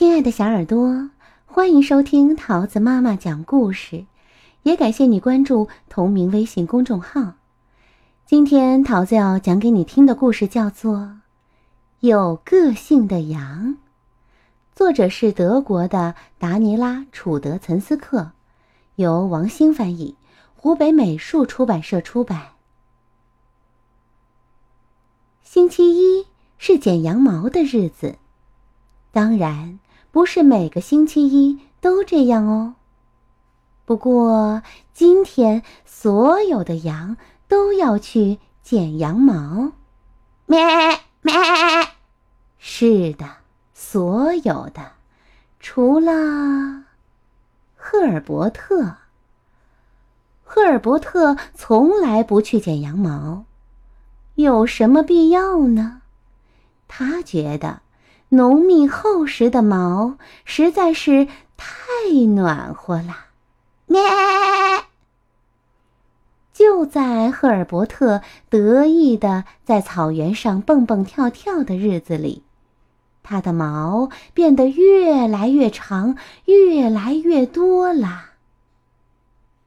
亲爱的小耳朵，欢迎收听桃子妈妈讲故事，也感谢你关注同名微信公众号。今天桃子要讲给你听的故事叫做《有个性的羊》，作者是德国的达尼拉·楚德岑斯克，由王兴翻译，湖北美术出版社出版。星期一是剪羊毛的日子。当然，不是每个星期一都这样哦。不过今天所有的羊都要去剪羊毛。咩咩，是的，所有的，除了赫尔伯特。赫尔伯特从来不去剪羊毛，有什么必要呢？他觉得。浓密厚实的毛实在是太暖和了，咩！就在赫尔伯特得意的在草原上蹦蹦跳跳的日子里，他的毛变得越来越长，越来越多了。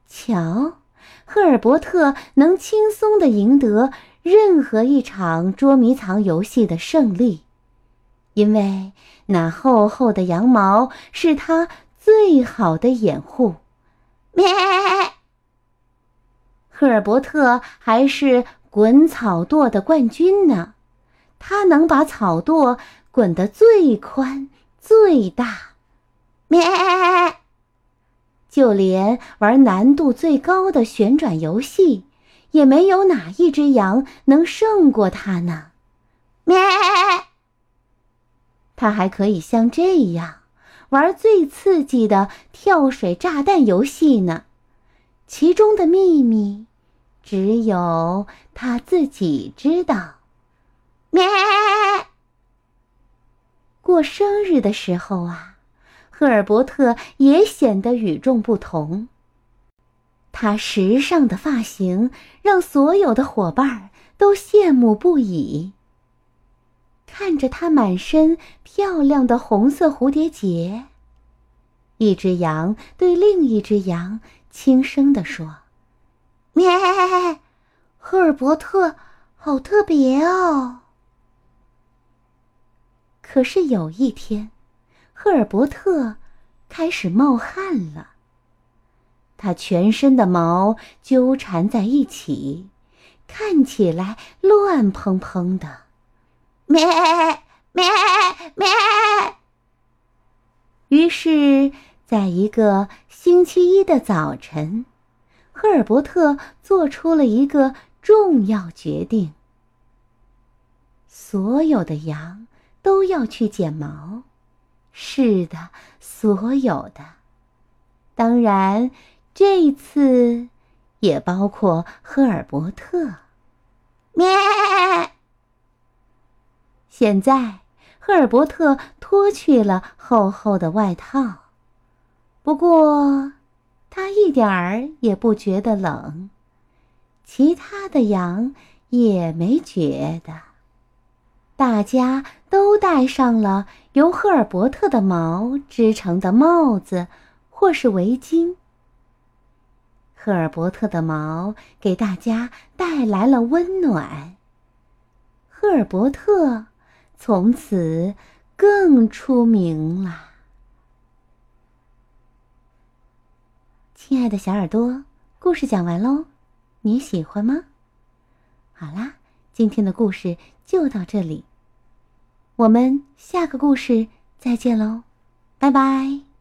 瞧，赫尔伯特能轻松的赢得任何一场捉迷藏游戏的胜利。因为那厚厚的羊毛是它最好的掩护。咩！赫尔伯特还是滚草垛的冠军呢，他能把草垛滚得最宽最大。咩！就连玩难度最高的旋转游戏，也没有哪一只羊能胜过他呢。咩！他还可以像这样玩最刺激的跳水炸弹游戏呢，其中的秘密只有他自己知道。咩！过生日的时候啊，赫尔伯特也显得与众不同。他时尚的发型让所有的伙伴都羡慕不已。看着它满身漂亮的红色蝴蝶结，一只羊对另一只羊轻声地说：“咩，赫尔伯特，好特别哦。”可是有一天，赫尔伯特开始冒汗了。他全身的毛纠缠在一起，看起来乱蓬蓬的。咩咩咩！于是，在一个星期一的早晨，赫尔伯特做出了一个重要决定：所有的羊都要去剪毛。是的，所有的。当然，这次也包括赫尔伯特。咩！现在，赫尔伯特脱去了厚厚的外套，不过他一点儿也不觉得冷。其他的羊也没觉得。大家都戴上了由赫尔伯特的毛织成的帽子或是围巾。赫尔伯特的毛给大家带来了温暖。赫尔伯特。从此更出名了。亲爱的小耳朵，故事讲完喽，你喜欢吗？好啦，今天的故事就到这里，我们下个故事再见喽，拜拜。